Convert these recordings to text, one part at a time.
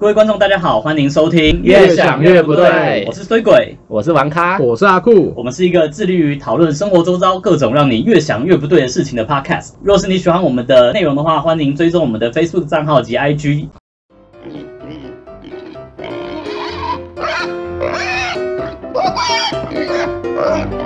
各位观众，大家好，欢迎收听《越想越不对我是衰鬼，我是王咖，我是阿酷，我们是一个致力于讨论生活周遭各种让你越想越不对的事情的 podcast。若是你喜欢我们的内容的话，欢迎追踪我们的 Facebook 账号及 IG。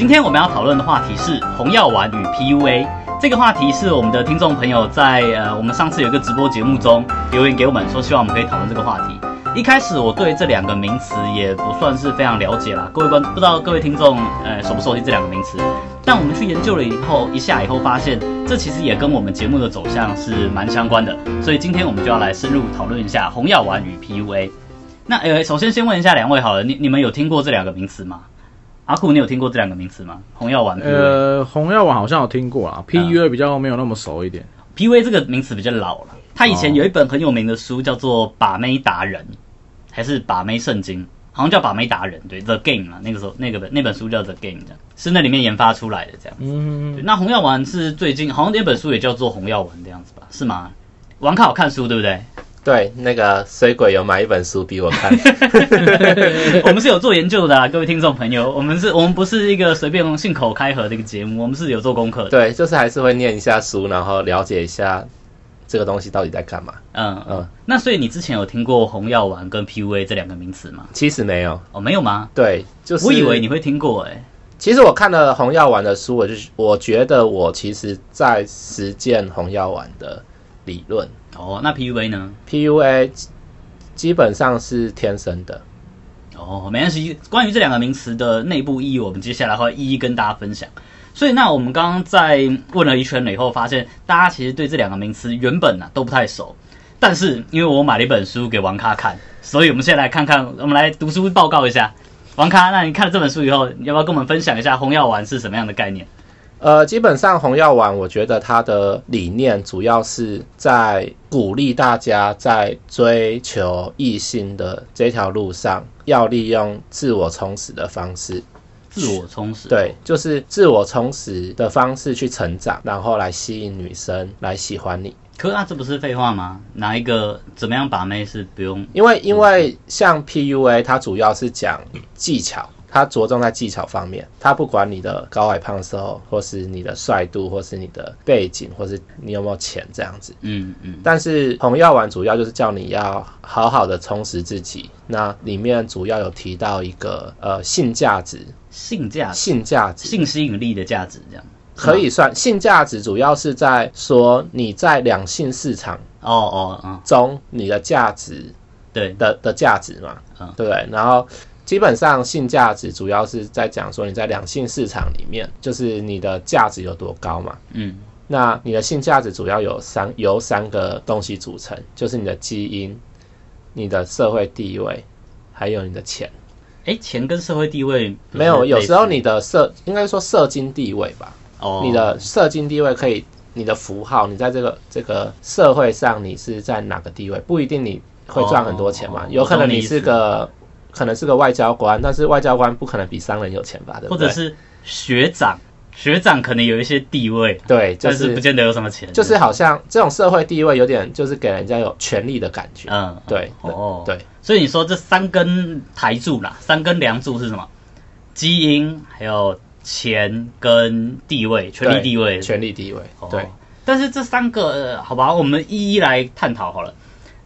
今天我们要讨论的话题是红药丸与 PUA。这个话题是我们的听众朋友在呃我们上次有一个直播节目中留言给我们，说希望我们可以讨论这个话题。一开始我对这两个名词也不算是非常了解啦，各位观不知道各位听众呃熟不熟悉这两个名词？但我们去研究了以后一下以后发现，这其实也跟我们节目的走向是蛮相关的。所以今天我们就要来深入讨论一下红药丸与 PUA。那呃首先先问一下两位好了，你你们有听过这两个名词吗？阿酷，你有听过这两个名词吗？红药丸。呃，红药丸好像有听过啊，PUA 比较没有那么熟一点。PUA 这个名词比较老了，他以前有一本很有名的书叫做《把妹达人》，还是《把妹圣经》，好像叫《把妹达人》对，《The Game》啊，那个时候那个本那本书叫《The Game》这样，是那里面研发出来的这样。嗯对，那红药丸是最近好像那本书也叫做红药丸这样子吧？是吗？王卡有看书对不对？对，那个水鬼有买一本书逼我看，我们是有做研究的啊，各位听众朋友，我们是我们不是一个随便信口开河的一个节目，我们是有做功课的。对，就是还是会念一下书，然后了解一下这个东西到底在干嘛。嗯嗯嗯，那所以你之前有听过红药丸跟 PUA 这两个名词吗？其实没有，哦，没有吗？对，就是我以为你会听过哎、其实我看了红药丸的书，我就我觉得我其实在实践红药丸的理论哦，那 PUA 呢？，PUA 基本上是天生的。哦，没关系。关于这两个名词的内部意义，我们接下来会一一跟大家分享。所以，那我们刚刚在问了一圈了以后，发现大家其实对这两个名词原本呢、都不太熟。但是，因为我买了一本书给王咖看，所以我们现在来看看，我们来读书报告一下。王咖，那你看了这本书以后，你要不要跟我们分享一下红药丸是什么样的概念？呃，基本上红药丸，我觉得它的理念主要是在鼓励大家在追求异性的这条路上，要利用自我充实的方式，自我充实。对，就是自我充实的方式去成长，然后来吸引女生来喜欢你。可是那这不是废话吗？哪一个怎么样把妹是不用？因为因为像 PUA，它主要是讲技巧，它着重在技巧方面，他不管你的高矮胖瘦，或是你的帅度，或是你的背景，或是你有没有钱这样子。嗯嗯，但是红药丸主要就是叫你要好好的充实自己，那里面主要有提到一个呃性价值，性价值、性价值。性吸引力的价值这样。可以算性价值，主要是在说你在两性市场哦哦嗯，中你的价值对，的的价值嘛，嗯。对不对？然后基本上性价值主要是在讲说你在两性市场里面，就是你的价值有多高嘛。嗯。那你的性价值主要有三由三个东西组成，就是你的基因、你的社会地位，还有你的钱。哎，钱跟社会地位没有，有时候你的社应该说社经地位吧，哦，你的社经地位可以，你的符号，你在这个这个社会上你是在哪个地位，不一定你会赚很多钱嘛，哦有可能你是个可能是个外交官，但是外交官不可能比商人有钱吧，对不对？或者是学长，学长可能有一些地位，对，就但是不见得有什么钱，就是好像这种社会地位有点就是给人家有权力的感觉，嗯，对哦，对，所以你说这三根台柱啦，三根梁柱是什么？基因，还有钱跟地位，权力地位，权力地位，哦对。但是这三个，呃好吧，我们一一来探讨好了。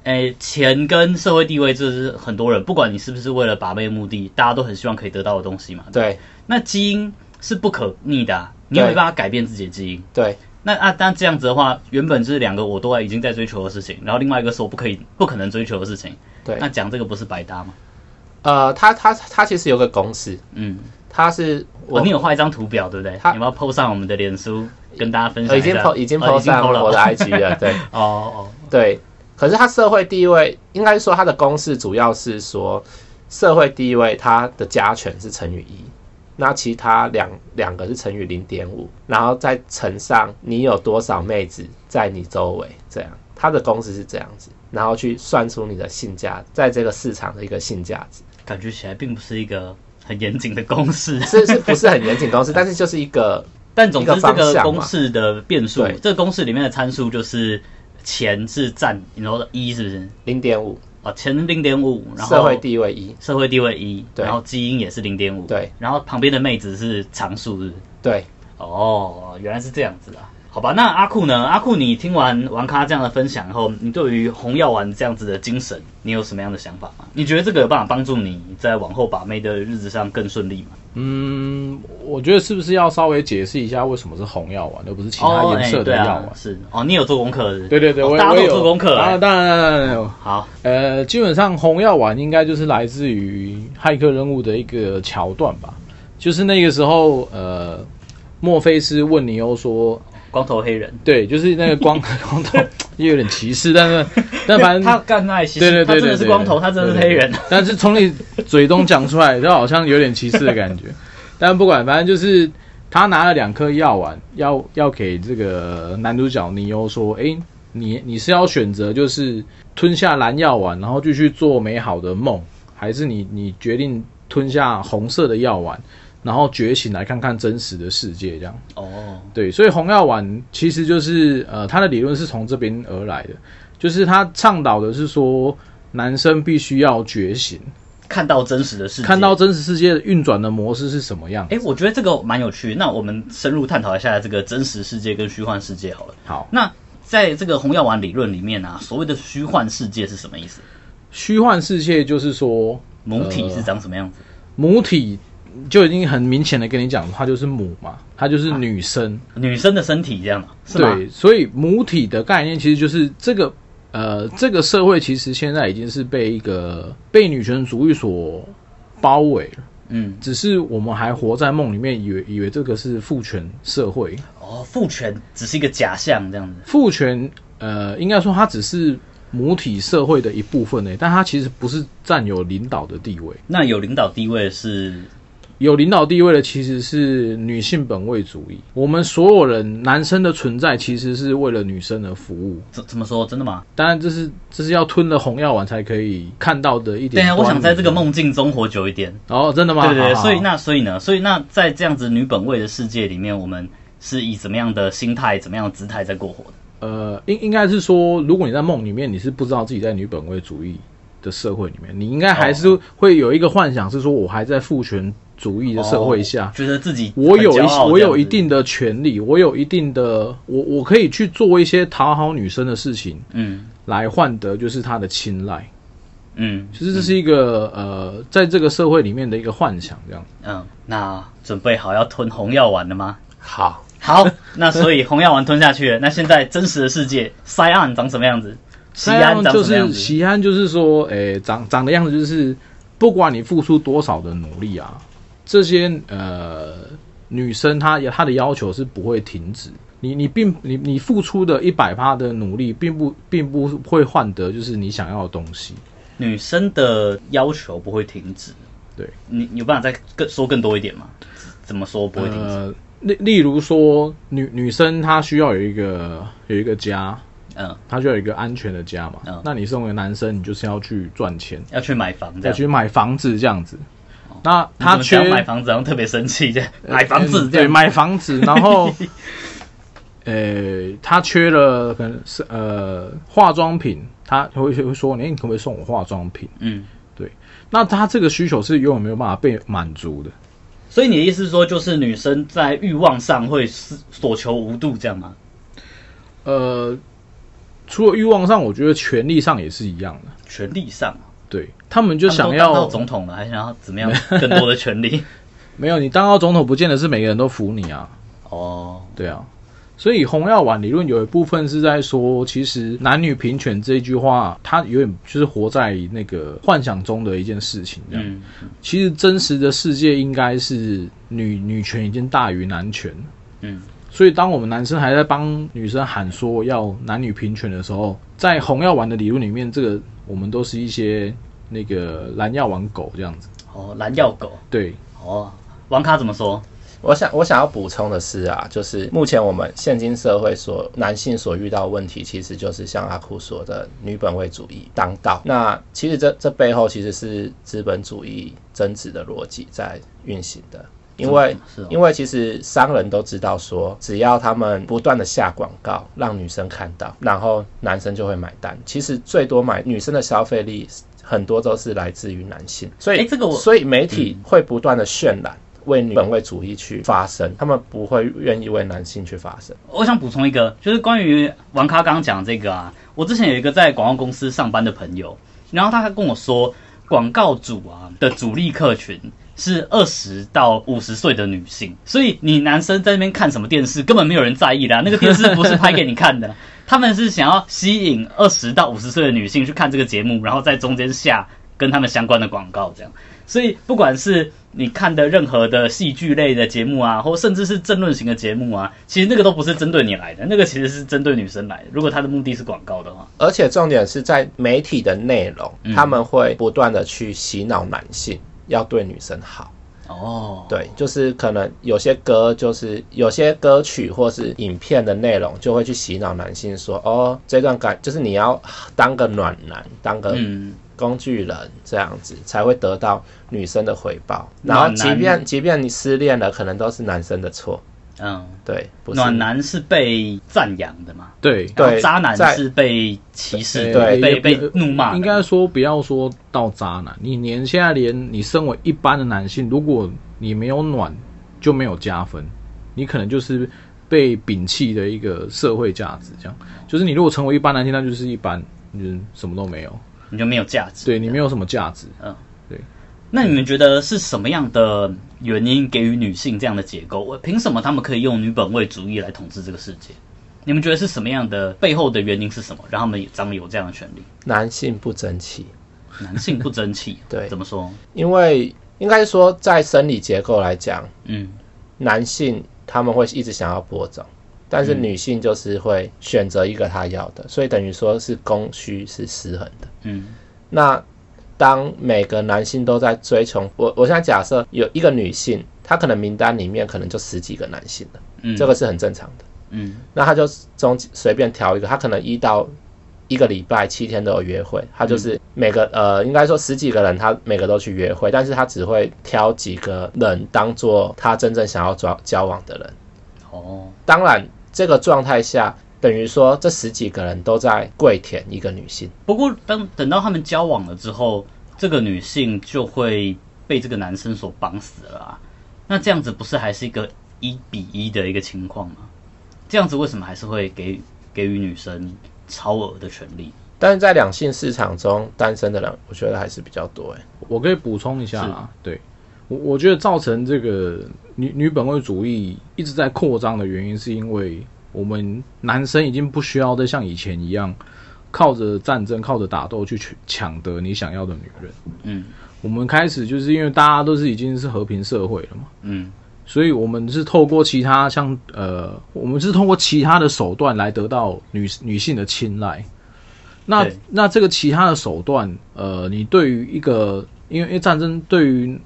诶，钱跟社会地位，这是很多人，不管你是不是为了把妹目的，大家都很希望可以得到的东西嘛。对那基因是不可逆的、啊，你也对没办法改变自己的基因。对那啊，但这样子的话，原本是两个我都已经在追求的事情，然后另外一个是我不可以、不可能追求的事情。对那，讲这个不是白搭吗？呃，他他他其实有个公式，嗯，他是我、哦，你有画一张图表对不对？他你要 PO 上我们的脸书，跟大家分享呃已经一下？PO 已经哦 PO 上我的 IG 了，对 哦哦，对。可是他社会地位，应该说他的公式主要是说社会地位它的加权是乘以一，那其他两两个是乘以零点五，然后再乘上你有多少妹子在你周围，这样它的公式是这样子，然后去算出你的性价，在这个市场的一个性价值。感觉起来并不是一个很严谨的公式。是是不是很严谨公式？但是就是一个但总之，这个公式的变数，这个公式里面的参数就是钱是占，你说一是不是？零点五，啊，钱零点五，然后社会地位一，社会地位一，对然后基因也是零点五，对，然后旁边的妹子是常数，日？对。哦，原来是这样子啊。好吧，那阿酷呢？阿酷，你听完王咖这样的分享以后，你对于红药丸这样子的精神，你有什么样的想法吗？你觉得这个有办法帮助你在往后把妹的日子上更顺利吗？嗯，我觉得是不是要稍微解释一下为什么是红药丸，而不是其他哦，颜色的药丸？，是哦，你有做功课是不是？对对对，哦大家都有我我也有做功课、啊，欸。当然。好，呃，基本上红药丸应该就是来自于骇客任务的一个桥段吧，就是那个时候，呃，墨菲斯问尼欧说，光头黑人，对，就是那个光 光头，也有点歧视，但是 但反正他干那其实对对对对，他真的是对光头，他真的是黑人。但是从你嘴中讲出来，就好像有点歧视的感觉。但不管，反正就是他拿了两颗药丸，要要给这个男主角尼欧说：“诶，你你是要选择就是吞下蓝药丸，然后继续做美好的梦，还是你你决定吞下红色的药丸，然后觉醒来看看真实的世界？”这样。哦，对，所以红药丸其实就是呃，他的理论是从这边而来的，就是他倡导的是说，男生必须要觉醒，看到真实的世界，看到真实世界的运转的模式是什么样。哎，我觉得这个蛮有趣。那我们深入探讨一下这个真实世界跟虚幻世界好了。好，那在这个红药丸理论里面啊，所谓的虚幻世界是什么意思？虚幻世界就是说，母体是长什么样子？母体就已经很明显的跟你讲，它就是母嘛，它就是女生。女生的身体这样的，是吗？对，所以母体的概念其实就是这个呃，这个社会其实现在已经是被一个被女权主义所包围了。嗯，只是我们还活在梦里面，以为以为这个是父权社会。哦，父权只是一个假象这样子。父权，呃，应该说它只是母体社会的一部分呢，但它其实不是占有领导的地位。那有领导地位是有领导地位的其实是女性本位主义。我们所有人男生的存在其实是为了女生而服务。怎怎么说？真的吗？当然，这是这是要吞了红药丸才可以看到的一点。对啊，我想在这个。梦境中活久一点。哦，真的吗？对对对，好好所以那所以呢，所以那在这样子女本位的世界里面，我们是以怎么样的心态、怎么样的姿态在过活的？呃，应应该是说，如果你在梦里面，你是不知道自己在女本位主义的社会里面，你应该还是会有一个幻想，是说我还在父权主义的社会下，哦觉得自己我有一我有一定的权利，我有一定的，我我可以去做一些讨好女生的事情，嗯来换得就是她的青睐。嗯其实这是一个、呃，在这个社会里面的一个幻想，这样。嗯，那准备好要吞红药丸了吗？好，好，那所以红药丸吞下去了。那现在真实的世界，塞岸长什么样子？西安就是？西安，就是说，诶、长长的样子就是，不管你付出多少的努力啊，这些呃女生她她的要求是不会停止。你你并你你付出的一百趴的努力，并不并不会换得就是你想要的东西。女生的要求不会停止。对，你你有办法再更说更多一点吗？怎么说不会停止？呃，例例如说，女女生她需要有一个有一个家，嗯，他就要有一个安全的家嘛。嗯那你身为男生，你就是要去赚钱，要去买房。要去买房子这样子。那她你怎么讲缺买房子，然后特别生气 这样，买房子嗯对，买房子，然后，呃，他缺了可能是呃化妆品，他会会说，哎，你可不可以送我化妆品？嗯，对那他这个需求是永远没有办法被满足的。所以你的意思是说，就是女生在欲望上会是所求无度这样吗？呃，除了欲望上，我觉得权利上也是一样的。权力上，对他们就想要当到要总统了，还想要怎么样更多的权利？没有你当到总统，不见得是每个人都服你啊。哦，对啊，所以红药丸理论有一部分是在说，其实男女平权这一句话，它有点就是活在那个幻想中的一件事情。这样，嗯，其实真实的世界应该是女女权已经大于男权。嗯，所以当我们男生还在帮女生喊说要男女平权的时候，在红药丸的理论里面，这个我们都是一些那个蓝药丸狗这样子。哦，蓝药狗，对，哦，王卡怎么说？我想我想要补充的是啊，就是目前我们现今社会所男性所遇到的问题，其实就是像阿库说的女本位主义当道。那其实这这背后其实是资本主义增值的逻辑在运行的。因为哦因为其实商人都知道说，只要他们不断的下广告，让女生看到，然后男生就会买单。其实最多买女生的消费力很多都是来自于男性，所以诶这个我所以媒体会不断的渲染。为女本位主义去发声，他们不会愿意为男性去发声。我想补充一个，就是关于王咖刚刚讲的这个啊，我之前有一个在广告公司上班的朋友，然后他跟我说，广告主啊的主力客群是二十到五十岁的女性，所以你男生在那边看什么电视，根本没有人在意的啊、那个电视不是拍给你看的，他们是想要吸引二十到五十岁的女性去看这个节目，然后在中间下跟他们相关的广告，这样。所以不管是你看的任何的戏剧类的节目啊，或甚至是政论型的节目啊，其实那个都不是针对你来的，那个其实是针对女生来的。如果他的目的是广告的话，而且重点是在媒体的内容，嗯。他们会不断的去洗脑男性要对女生好。哦，对，就是可能有些歌，就是有些歌曲或是影片的内容，就会去洗脑男性说，哦，这段感就是你要当个暖男，当个嗯，工具人这样子，才会得到女生的回报。然后，即便即便你失恋了，可能都是男生的错。嗯，对，不是暖男是被赞扬的嘛，对对渣男是被歧视呃的，被被怒骂的。应该说不要说到渣男，你连现在连你身为一般的男性，如果你没有暖，就没有加分，你可能就是被摒弃的一个社会价值。这样，就是你如果成为一般男性，那就是一般，就是什么都没有，你就没有价值。对你没有什么价值。那你们觉得是什么样的原因给予女性这样的结构？我凭什么他们可以用女本位主义来统治这个世界？你们觉得是什么样的背后的原因是什么，让他们掌有这样的权利？男性不争气，男性不争气，对怎么说？因为应该说在生理结构来讲，嗯，男性他们会一直想要播种，但是女性就是会选择一个她要的，所以等于说是供需是失衡的。嗯，那当每个男性都在追求我，我现在假设有一个女性，她可能名单里面可能就十几个男性了，嗯，这个是很正常的。嗯那她就中随便挑一个，她可能一到一个礼拜七天都有约会，她就是每个呃，应该说十几个人，她每个都去约会，但是她只会挑几个人当做她真正想要交交往的人。哦，当然，这个状态下，等于说这十几个人都在跪舔一个女性。不过当等到他们交往了之后，这个女性就会被这个男生所绑死了啊。那这样子不是还是一个一比一的一个情况吗？这样子为什么还是会给给予女生超额的权利？但是在两性市场中，单身的人我觉得还是比较多哎。我可以补充一下啦，对我我觉得造成这个女女本位主义一直在扩张的原因，是因为我们男生已经不需要再像以前一样靠着战争、靠着打斗去取抢得你想要的女人。嗯我们开始就是因为大家都是已经是和平社会了嘛，嗯所以我们是透过其他像呃，我们是通过其他的手段来得到女女性的青睐。那那这个其他的手段，呃，你对于一个，因为因为战争对于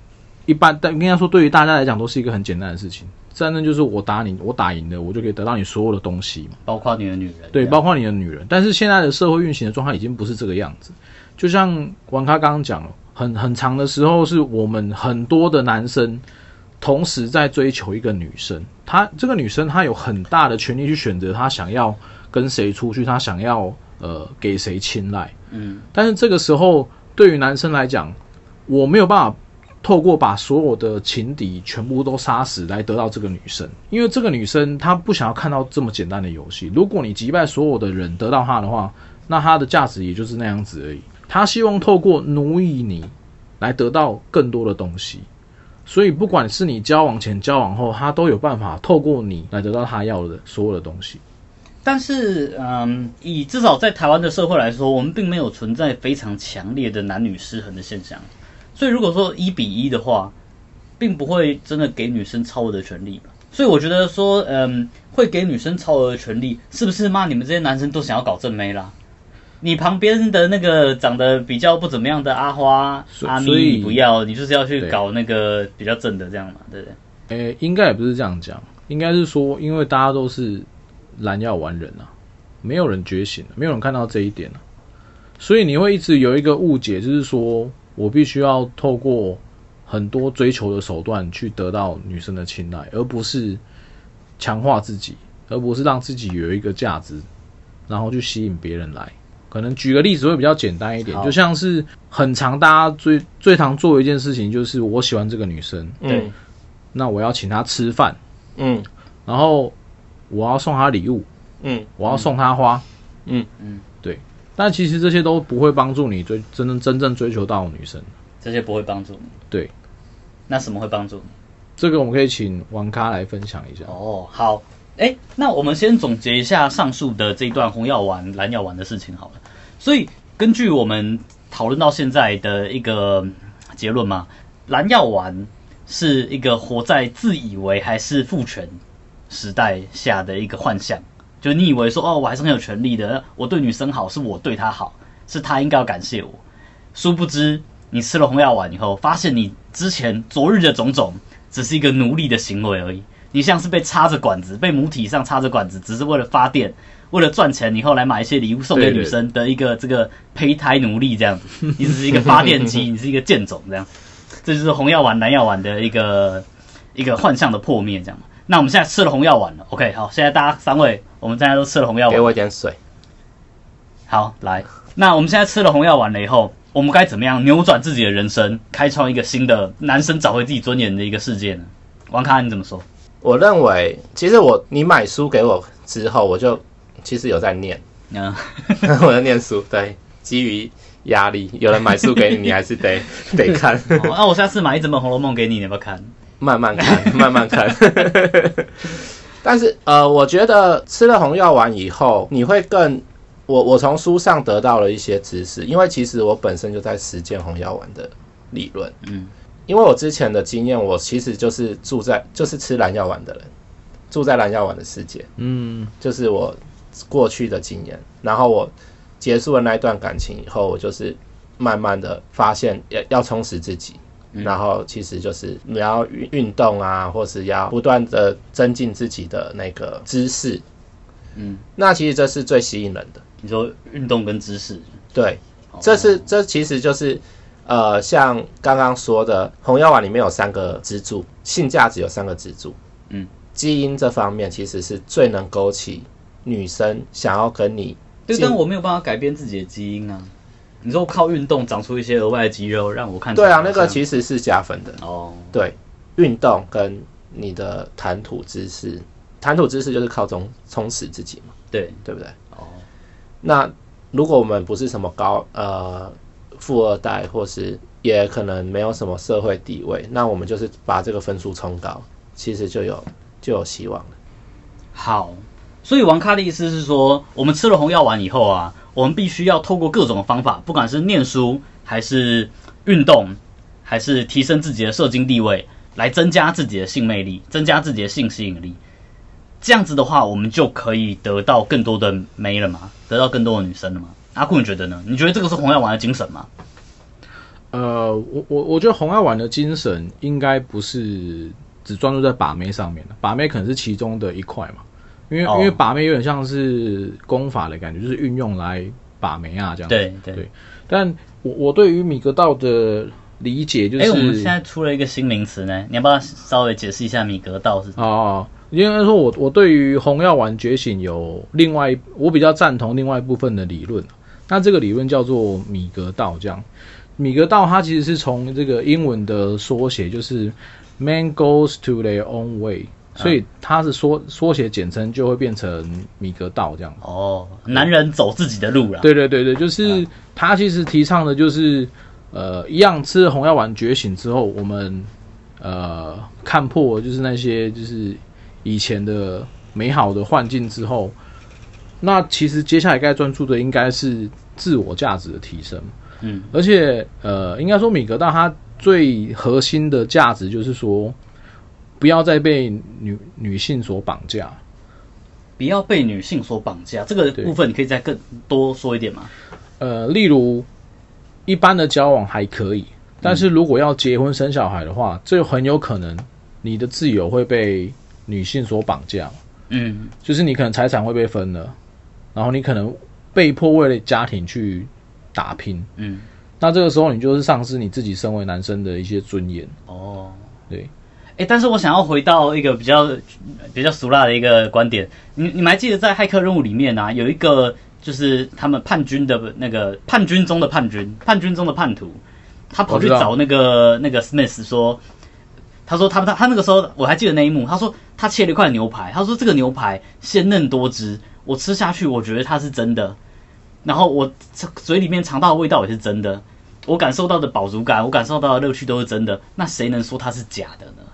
一般，但应该说对于大家来讲都是一个很简单的事情。战争就是我打你，我打赢了，我就可以得到你所有的东西嘛。包括你的女人，对，包括你的女人。但是现在的社会运行的状态已经不是这个样子。就像王咖刚刚讲了，很很长的时候，是我们很多的男生同时在追求一个女生，她这个女生她有很大的权利去选择她想要跟谁出去，她想要呃给谁青睐。嗯但是这个时候，对于男生来讲，我没有办法透过把所有的情敌全部都杀死来得到这个女生，因为这个女生她不想要看到这么简单的游戏。如果你击败所有的人得到她的话，那她的价值也就是那样子而已。她希望透过奴役你来得到更多的东西。所以，不管是你交往前、交往后，她都有办法透过你来得到她要的所有的东西。但是，嗯，以至少在台湾的社会来说，我们并没有存在非常强烈的男女失衡的现象。所以，如果说一比一的话，并不会真的给女生超额的权利吧。所以，我觉得说，嗯，会给女生超额的权利，是不是骂你们这些男生都想要搞正妹啦？你旁边的那个长得比较不怎么样的阿花、阿咪，不要，你就是要去搞那个比较正的这样嘛，对不对？诶、应该也不是这样讲，应该是说，因为大家都是蓝药丸人啊，没有人觉醒，没有人看到这一点啊，所以你会一直有一个误解，就是说我必须要透过很多追求的手段去得到女生的青睐，而不是强化自己，而不是让自己有一个价值，然后去吸引别人来。可能举个例子会比较简单一点，就像是很常大家最最常做的一件事情，就是我喜欢这个女生，对嗯那我要请她吃饭，嗯。然后我要送她礼物，嗯。我要送她花，嗯。嗯，对。但其实这些都不会帮助你追真正真正追求到女生。这些不会帮助你。对，那什么会帮助你？这个我们可以请王咖来分享一下。哦，好，哎，那我们先总结一下上述的这一段红药丸、蓝药丸的事情好了。所以根据我们讨论到现在的一个结论嘛，蓝药丸是一个活在自以为还是父权时代下的一个幻象，就你以为说哦，我还是很有权利的，我对女生好是我对她好，是她应该要感谢我。殊不知，你吃了红药丸以后，发现你之前昨日的种种，只是一个奴隶的行为而已。你像是被插着管子，被母体上插着管子，只是为了发电，为了赚钱，以后来买一些礼物送给女生的一个这个胚胎奴隶这样子。你只是一个发电机，你是一个贱种这样。这就是红药丸、蓝药丸的一个一个幻象的破灭这样。那我们现在吃了红药丸了，OK，好，现在大家三位，我们现在都吃了红药丸给丸，我一点水。好，来，那我们现在吃了红药丸了以后，我们该怎么样扭转自己的人生，开创一个新的男生找回自己尊严的一个世界呢？王卡，你怎么说？我认为，其实我你买书给我之后，我就其实有在念，嗯，我在念书。对，基于压力，有人买书给你，你还是得 得看，好那我下次买一整本《红楼梦》给你，你要不要看？慢慢看，慢慢看。但是呃，我觉得吃了红药丸以后，你会更我我从书上得到了一些知识，因为其实我本身就在实践红药丸的理论。嗯，因为我之前的经验，我其实就是住在就是吃蓝药丸的人，住在蓝药丸的世界。嗯，就是我过去的经验。然后我结束了那一段感情以后，我就是慢慢的发现要要充实自己，嗯然后其实就是你要运运动啊，或是要不断的增进自己的那个知识。嗯，那其实这是最吸引人的，你说运动跟知识，对，哦这是这其实就是。呃，像刚刚说的，红药丸里面有三个支柱，性价值有三个支柱。嗯，基因这方面其实是最能勾起女生想要跟你对，但我没有办法改变自己的基因啊。你说靠运动长出一些额外的肌肉，让我看对啊，那个其实是加分的。哦，对，运动跟你的谈吐知识，谈吐知识就是靠充充实自己嘛，对，对不对？哦，那如果我们不是什么高呃富二代，或是也可能没有什么社会地位，那我们就是把这个分数冲高，其实就有就有希望了。好。所以王咖的意思是说，我们吃了红药丸以后啊，我们必须要透过各种方法，不管是念书，还是运动，还是提升自己的社经地位，来增加自己的性魅力，增加自己的性吸引力。这样子的话，我们就可以得到更多的妹了嘛，得到更多的女生了嘛。阿库，你觉得呢？你觉得这个是红药丸的精神吗？呃，我我我觉得红药丸的精神应该不是只专注在把妹上面的，把妹可能是其中的一块嘛，因为、哦因为把妹有点像是功法的感觉，就是运用来把妹啊这样。对对对但我我对于米格道的理解就哎、是，我们现在出了一个新名词呢，你要不要稍微解释一下米格道是什么？哦，应该说我我对于红药丸觉醒有另外一我比较赞同另外一部分的理论，那这个理论叫做米格道，这样。米格道它其实是从这个英文的缩写，就是 Man goes to their own way，所以它是缩缩写简称就会变成米格道这样。哦，男人走自己的路了。对对对对，就是他其实提倡的就是，呃，一样吃了红药丸觉醒之后，我们呃看破就是那些就是以前的美好的幻境之后，那其实接下来该专注的应该是自我价值的提升，嗯，而且呃，应该说米格道它最核心的价值就是说，不要再被女女性所绑架。不要被女性所绑架。这个部分你可以再更多说一点吗？呃，例如一般的交往还可以，但是如果要结婚生小孩的话，这很有可能你的自由会被女性所绑架，嗯就是你可能财产会被分了，然后你可能被迫为了家庭去打拼，嗯，那这个时候你就是丧失你自己身为男生的一些尊严。哦。对，哎，但是我想要回到一个比较比较俗辣的一个观点，你你们还记得在骇客任务里面啊，有一个就是他们叛军的那个叛军中的叛军，叛军中的叛徒，他跑去找那个那个 Smith 说，他说他他他那个时候我还记得那一幕，他说他切了一块牛排，他说这个牛排鲜嫩多汁，我吃下去我觉得它是真的，然后我嘴里面尝到的味道也是真的，我感受到的饱足感，我感受到的乐趣都是真的，那谁能说它是假的呢？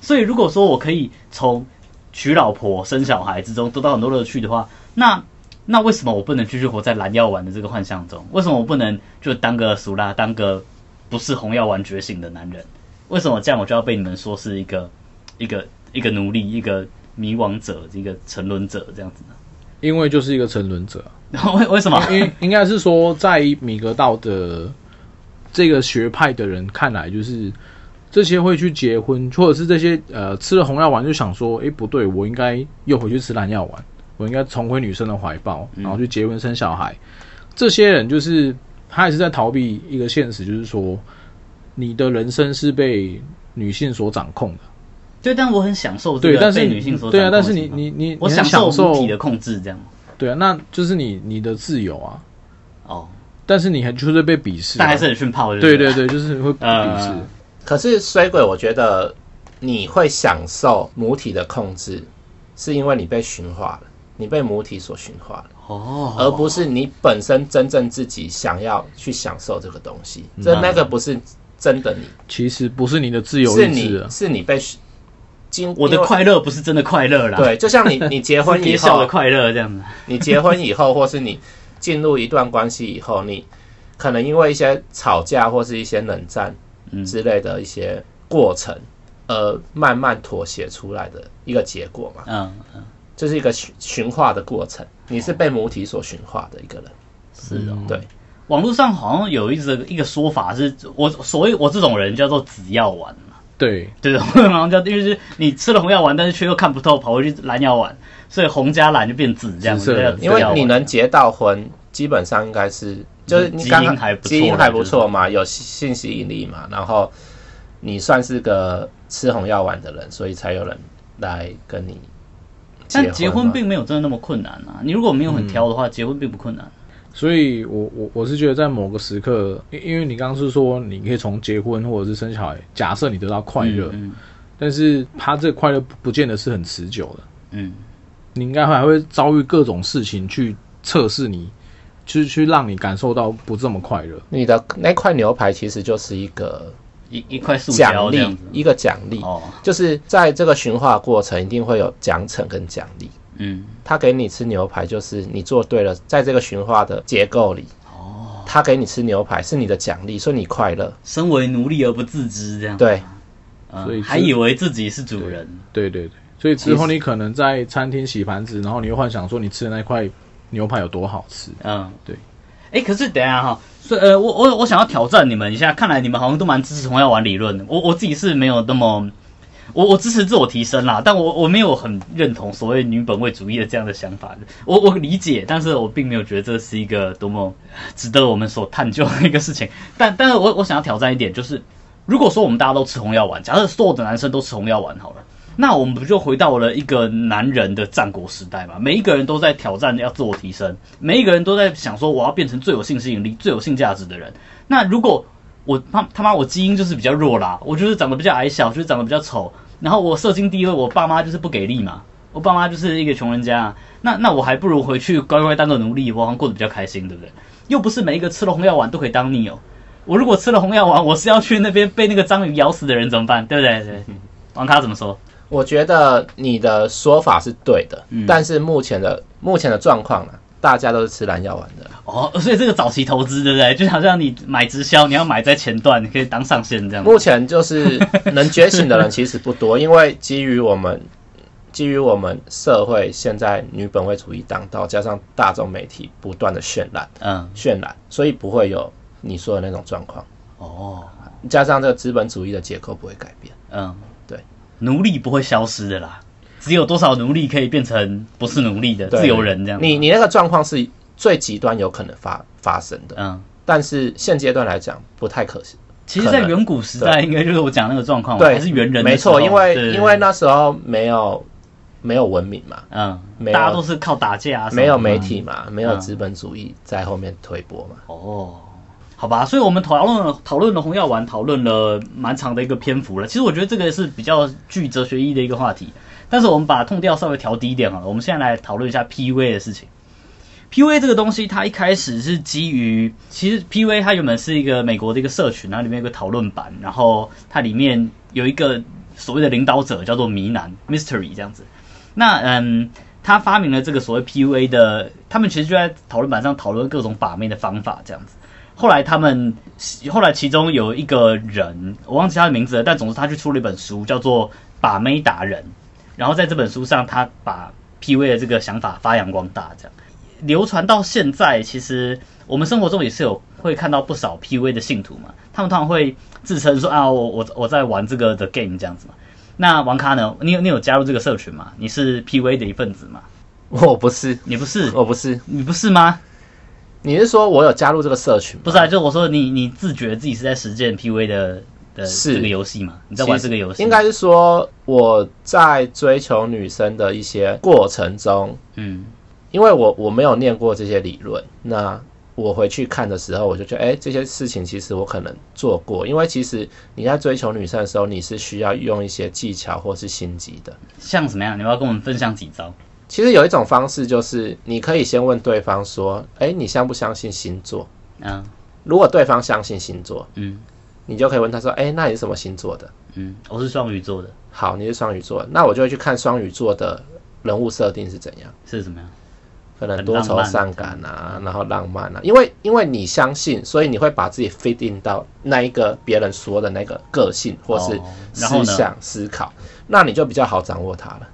所以如果说我可以从娶老婆、生小孩之中得到很多乐趣的话，那那为什么我不能继续活在蓝药丸的这个幻象中？为什么我不能就当个俗辣，当个不是红药丸觉醒的男人？为什么这样我就要被你们说是一个一个一个奴隶、一个迷惘者、一个沉沦者这样子呢？因为就是一个沉沦者，然后为为什么？因为应该是说，在米格道的这个学派的人看来，就是这些会去结婚，或者是这些呃吃了红药丸就想说，诶不对，我应该又回去吃蓝药丸，我应该重回女生的怀抱，然后去结婚生小孩。这些人就是他也是在逃避一个现实，就是说你的人生是被女性所掌控的。对，但我很享受这对，但是个被女性所对啊，但是你你你我你享受受母体的控制，这样。对啊，那就是你你的自由啊，哦，但是你还就是被鄙视啊、但还是很训炮，对对对对，就是会鄙视。呃可是水鬼，我觉得你会享受母体的控制，是因为你被驯化了，你被母体所驯化了，哦，而不是你本身真正自己想要去享受这个东西。这那个不是真的你，其实不是你的自由是意志啊，你是你被驯经我的快乐不是真的快乐啦，对，就像你你结婚以后的，快乐这样子。你结婚以后，或是你进入一段关系以后，你可能因为一些吵架或是一些冷战嗯之类的一些过程，呃慢慢妥协出来的一个结果嘛，嗯嗯，这是一个驯驯化的过程。你是被母体所驯化的一个人，是哦。嗯对，网络上好像有一个一个说法是，我所谓我这种人叫做紫药丸嘛，对。对的，好像叫因为是你吃了红药丸，但是却又看不透，跑回去蓝药丸，所以红加蓝就变紫这样子，因为你能结到婚，基本上应该是就是你刚刚基因还不错基因还不错嘛，有性吸引力嘛，然后你算是个吃红药丸的人，所以才有人来跟你但结婚并没有真的那么困难啊！你如果没有很挑的话，结婚并不困难。所以我我我是觉得在某个时刻，因因为你刚刚是说你可以从结婚或者是生小孩，假设你得到快乐，嗯。但是他这个快乐不不见得是很持久的，嗯。你应该还会遭遇各种事情去测试你，去去让你感受到不这么快乐。你的那块牛排其实就是一个一一块奖。励一个奖励，哦，就是在这个驯化过程一定会有奖惩跟奖励。嗯，他给你吃牛排，就是你做对了，在这个驯化的结构里，哦，他给你吃牛排是你的奖励，所以你快乐。身为奴隶而不自知，这样。对，嗯所以还以为自己是主人。对对对，所以之后你可能在餐厅洗盘子，然后你又幻想说你吃的那块牛排有多好吃。嗯，对。哎，可是等一下哈，所以呃，我我我想要挑战你们一下，看来你们好像都蛮支持红药丸理论的。我我自己是没有那么，我我支持自我提升啦，但我我没有很认同所谓女本位主义的这样的想法的。我我理解，但是我并没有觉得这是一个多么值得我们所探究的一个事情。但但是我我想要挑战一点，就是如果说我们大家都吃红药丸，假设所有的男生都吃红药丸好了。那我们不就回到了一个男人的战国时代嘛？每一个人都在挑战要自我提升，每一个人都在想说我要变成最有性吸引力、最有性价值的人。那如果我他他妈我基因就是比较弱啦，我就是长得比较矮小，就是长得比较丑，然后我社经地位我爸妈就是不给力嘛，我爸妈就是一个穷人家，那那我还不如回去乖乖当个奴隶，我好像过得比较开心，对不对？又不是每一个吃了红药丸都可以当逆友、哦。我如果吃了红药丸，我是要去那边被那个章鱼咬死的人怎么办？对不对？对，王咖怎么说？我觉得你的说法是对的，嗯但是目前的目前的状况呢，大家都是吃蓝药丸的。哦，所以这个早期投资，对不对？就好像你买直销，你要买在前段，你可以当上线这样。目前就是能觉醒的人其实不多，因为基于我们基于我们社会现在女本位主义当道，加上大众媒体不断的渲染嗯，渲染，所以不会有你说的那种状况。哦，加上这个资本主义的结构不会改变，嗯，对。奴隶不会消失的啦，只有多少奴隶可以变成不是奴隶的自由人这样。你你那个状况是最极端有可能发发生的，嗯，但是现阶段来讲不太可行。其实，在远古时代，应该就是我讲那个状况嘛，对，还是猿人的没错，因为因为那时候没有没有文明嘛，嗯，大家都是靠打架、啊，没有媒体嘛，没有资本主义在后面推波嘛。哦，好吧，所以我们讨论讨论了红药丸，讨论了蛮长的一个篇幅了。其实我觉得这个是比较具哲学意义的一个话题，但是我们把痛调稍微调低一点好了。我们现在来讨论一下 PUA 的事情。PUA 这个东西，它一开始是基于，其实 PUA 它原本是一个美国的一个社群，然后里面有个讨论版，然后它里面有一个所谓的领导者叫做迷男 Mystery 这样子。那嗯，他发明了这个所谓 PUA 的，他们其实就在讨论板上讨论各种把妹的方法这样子。后来他们后来其中有一个人，我忘记他的名字了，但总之他去出了一本书，叫做《把妹达人》。然后在这本书上，他把 PUA 的这个想法发扬光大，这样流传到现在。其实我们生活中也是有会看到不少 PUA 的信徒嘛，他们通常会自称说啊，我我我在玩这个的 game 这样子嘛。那王咖呢？你有你有加入这个社群吗？你是 PUA 的一份子吗？我不是，你不是？我不是。你不是吗？你是说我有加入这个社群？不是啊，就我说你你自觉自己是在实践 PUA 的的是这个游戏嘛？你在玩这个游戏？应该是说我在追求女生的一些过程中，嗯因为我我没有念过这些理论，那我回去看的时候，我就觉得，哎、这些事情其实我可能做过。因为其实你在追求女生的时候，你是需要用一些技巧或是心机的。像什么样？你要跟我们分享几招？其实有一种方式就是，你可以先问对方说，哎、你相不相信星座？嗯。如果对方相信星座，嗯。你就可以问他说，哎、那你是什么星座的？嗯，我是双鱼座的，好，你是双鱼座，那我就会去看双鱼座的人物设定是怎样。是怎么样？可能多愁善感啊，然后浪漫啊，因为因为你相信，所以你会把自己 fit in 到那一个别人说的那个个性或是思想、思考，那你就比较好掌握它了，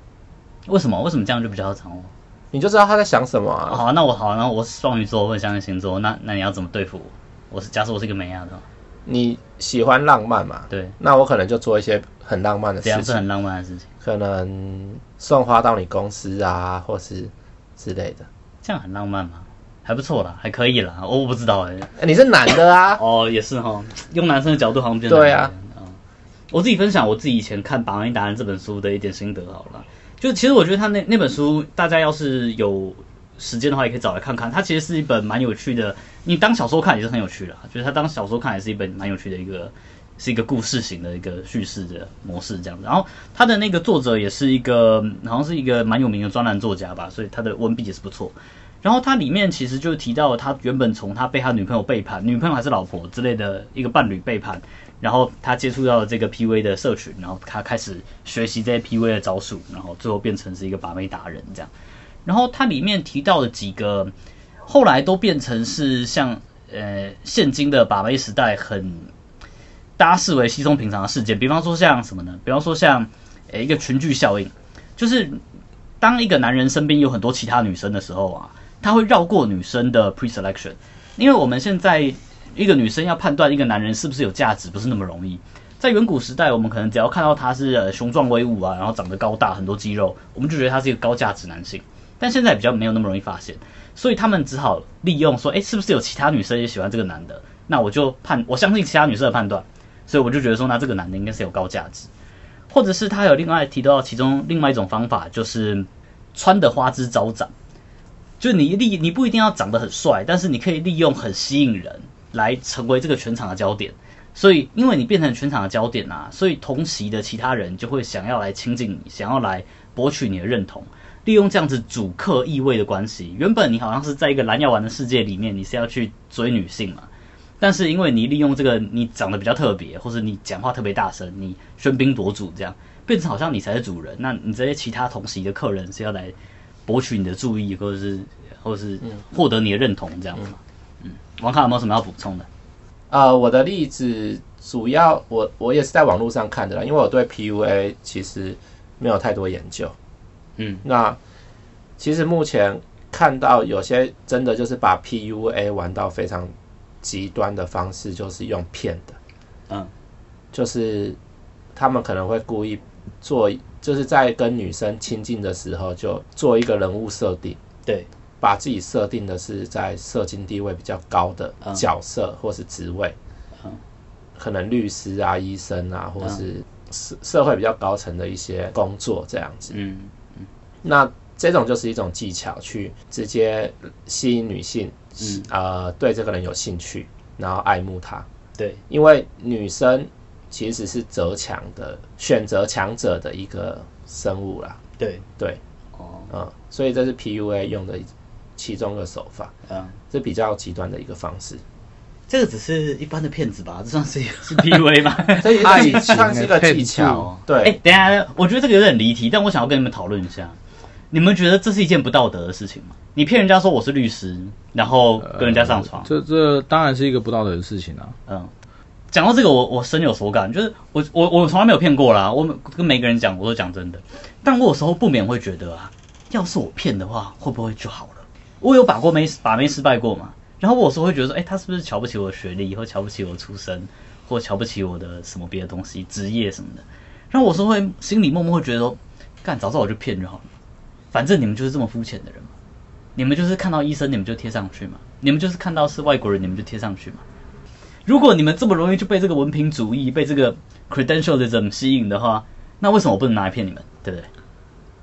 为什么？为什么这样就比较好掌握？你就知道他在想什么啊。好，那我好，那我是双鱼座，我很相信星座，那那你要怎么对付我？我是假设我是一个美亚的，你喜欢浪漫嘛？对，那我可能就做一些很浪漫的事情，这样是很浪漫的事情，可能送花到你公司啊，或是之类的。这样很浪漫吗？还不错啦，还可以啦，我我不知道哎、哎你是男的啊？哦，也是哈，用男生的角度好像比较对啊我自己分享我自己以前看《把妹达人》这本书的一点心得好了，就其实我觉得他那那本书，大家要是有时间的话，也可以找来看看。它其实是一本蛮有趣的，你当小说看也是很有趣的，就是他当小说看也是一本蛮有趣的一个。是一个故事型的一个叙事的模式这样子，然后他的那个作者也是一个好像是一个蛮有名的专栏作家吧，所以他的文笔也是不错。然后它里面其实就提到他原本从他被他女朋友背叛，女朋友还是老婆之类的一个伴侣背叛，然后他接触到了这个 PV 的社群，然后他开始学习这些 PV 的招数，然后最后变成是一个把妹达人这样。然后它里面提到的几个，后来都变成是像呃现今的把妹时代很大家视为稀松平常的事件，比方说像什么呢？比方说像呃一个群聚效应，就是当一个男人身边有很多其他女生的时候啊，他会绕过女生的 pre-selection，因为我们现在一个女生要判断一个男人是不是有价值，不是那么容易。在远古时代，我们可能只要看到他是呃雄壮威武啊，然后长得高大，很多肌肉，我们就觉得他是一个高价值男性。但现在比较没有那么容易发现，所以他们只好利用说，诶，是不是有其他女生也喜欢这个男的？那我就判，我相信其他女生的判断，所以我就觉得说，那这个男的应该是有高价值。或者是他有另外提到其中另外一种方法，就是穿的花枝招展，就你利你不一定要长得很帅，但是你可以利用很吸引人来成为这个全场的焦点。所以，因为你变成全场的焦点啊，所以同席的其他人就会想要来亲近你，想要来博取你的认同，利用这样子主客意味的关系。原本你好像是在一个蓝药丸的世界里面，你是要去追女性嘛，但是因为你利用这个你长得比较特别，或是你讲话特别大声，你喧宾夺主，这样变成好像你才是主人。那你这些其他同席的客人是要来博取你的注意，或者是或者是获得你的认同，这样子嘛。嗯，王康有没有什么要补充的？呃，我的例子主要我我也是在网络上看的啦，因为我对 PUA 其实没有太多研究。嗯，那其实目前看到有些真的就是把 PUA 玩到非常极端的方式，就是用骗的，嗯，就是他们可能会故意做，就是在跟女生亲近的时候就做一个人物设定，对，把自己设定的是在社经地位比较高的嗯。角色或是职位，嗯。可能律师啊、医生啊，或是社社会比较高层的一些工作这样子。嗯嗯。那这种就是一种技巧，去直接吸引女性，嗯，呃，对这个人有兴趣，然后爱慕他。对，因为女生其实是择强的，选择强者的一个生物啦。对，对，哦，嗯，所以这是 PUA 用的其中的手法，嗯，这比较极端的一个方式。这个只是一般的骗子吧？这算是 是 PUA 吗？这也算是一个技巧对。哎、对，等下，我觉得这个有点离题，但我想要跟你们讨论一下，你们觉得这是一件不道德的事情吗？你骗人家说我是律师，然后跟人家上床，这这当然是一个不道德的事情啊。嗯，讲到这个，我我深有所感，就是我我我从来没有骗过啦，我跟每个人讲，我都讲真的，但我有时候不免会觉得啊，要是我骗的话，会不会就好了？我有把过没把没失败过嘛，然后我有时候会觉得说，哎、他是不是瞧不起我的学历，或瞧不起我出身，或瞧不起我的什么别的东西，职业什么的，然后我是会心里默默会觉得说，干，早知道我就骗就好了，反正你们就是这么肤浅的人嘛，你们就是看到医生你们就贴上去嘛，你们就是看到是外国人你们就贴上去嘛。如果你们这么容易就被这个文凭主义、被这个 credentialism 吸引的话，那为什么我不能拿来骗你们？对不对？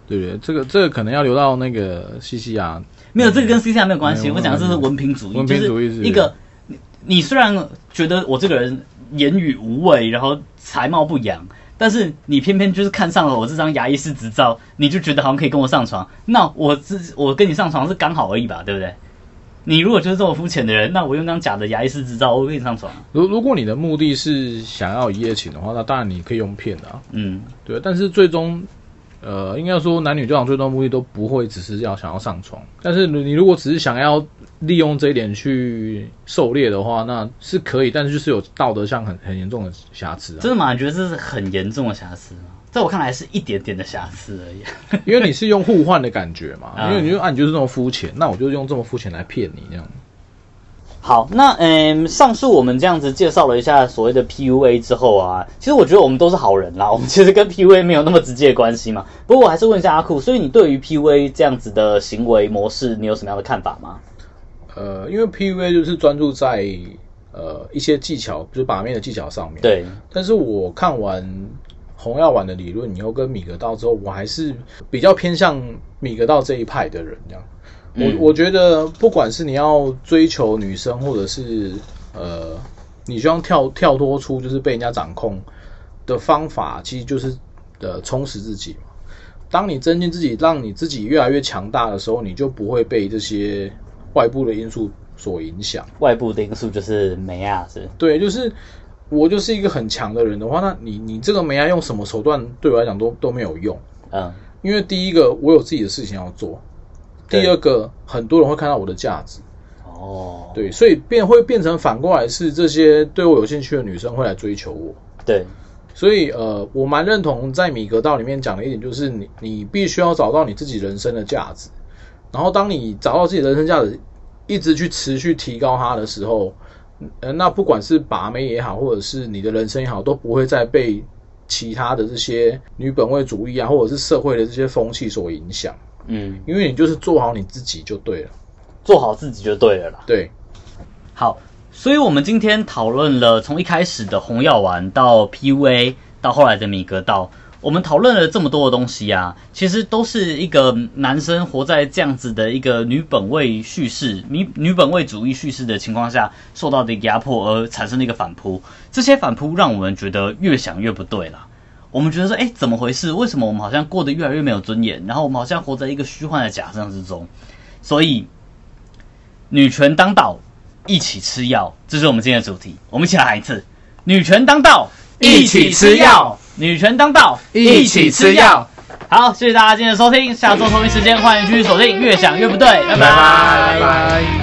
对不对？这个这个可能要留到那个西西亚。没有，这个跟 C C R 没有关系。我讲的这是文凭主义，文凭主义是是一个你你虽然觉得我这个人言语无味，然后才貌不扬，但是你偏偏就是看上了我这张牙医师执照，你就觉得好像可以跟我上床。那我自我跟你上床是刚好而已吧，对不对？你如果就是这么肤浅的人，那我用张假的牙医师执照，我跟你上床啊。如如果你的目的是想要一夜情的话，那当然你可以用骗的啊。嗯，对，但是最终，呃，应该说男女交往最终目的都不会只是要想要上床，但是你如果只是想要利用这一点去狩猎的话，那是可以，但是就是有道德上很很严重的瑕疵啊。真的吗？你觉得这是很严重的瑕疵吗？在我看来是一点点的瑕疵而已。因为你是用互换的感觉嘛，啊因为你就啊，你就是这么肤浅，那我就用这么肤浅来骗你这样。好，那嗯，上述我们这样子介绍了一下所谓的 PUA 之后啊，其实我觉得我们都是好人啦，我们其实跟 PUA 没有那么直接的关系嘛。不过我还是问一下阿酷，所以你对于 PUA 这样子的行为模式，你有什么样的看法吗？呃，因为 PUA 就是专注在呃一些技巧，就是把面的技巧上面。。对，但是我看完红药丸的理论你又，跟米格道之后，我还是比较偏向米格道这一派的人。这样，嗯我我觉得不管是你要追求女生，或者是呃，你希望跳跳脱出就是被人家掌控的方法，其实就是呃充实自己嘛。当你增进自己，让你自己越来越强大的时候，你就不会被这些外部的因素所影响。外部的因素就是美亚是，对，就是我就是一个很强的人的话，那你你这个没要用什么手段对我来讲都都没有用，嗯，因为第一个我有自己的事情要做，第二个很多人会看到我的价值，哦，对，所以变会变成反过来是这些对我有兴趣的女生会来追求我。对，所以，呃，我蛮认同在米格道里面讲的一点，就是你你必须要找到你自己人生的价值，然后当你找到自己的人生价值，一直去持续提高它的时候，呃，那不管是把妹也好，或者是你的人生也好，都不会再被其他的这些女本位主义啊，或者是社会的这些风气所影响，嗯，因为你就是做好你自己就对了。做好自己就对了啦。对，好，所以我们今天讨论了从一开始的红药丸到 PUA 到后来的米格道，我们讨论了这么多的东西啊，其实都是一个男生活在这样子的一个女本位叙事、女女本位主义叙事的情况下受到的压迫而产生的一个反扑。这些反扑让我们觉得越想越不对啦。我们觉得说，哎，怎么回事？为什么我们好像过得越来越没有尊严？然后我们好像活在一个虚幻的假象之中。所以，女权当道，一起吃药，这是我们今天的主题。我们一起来喊一次：女权当道，一起吃药；女权当道，一起吃药。好，谢谢大家今天的收听，下周同一时间欢迎继续锁定《越想越不对》，拜拜拜拜拜。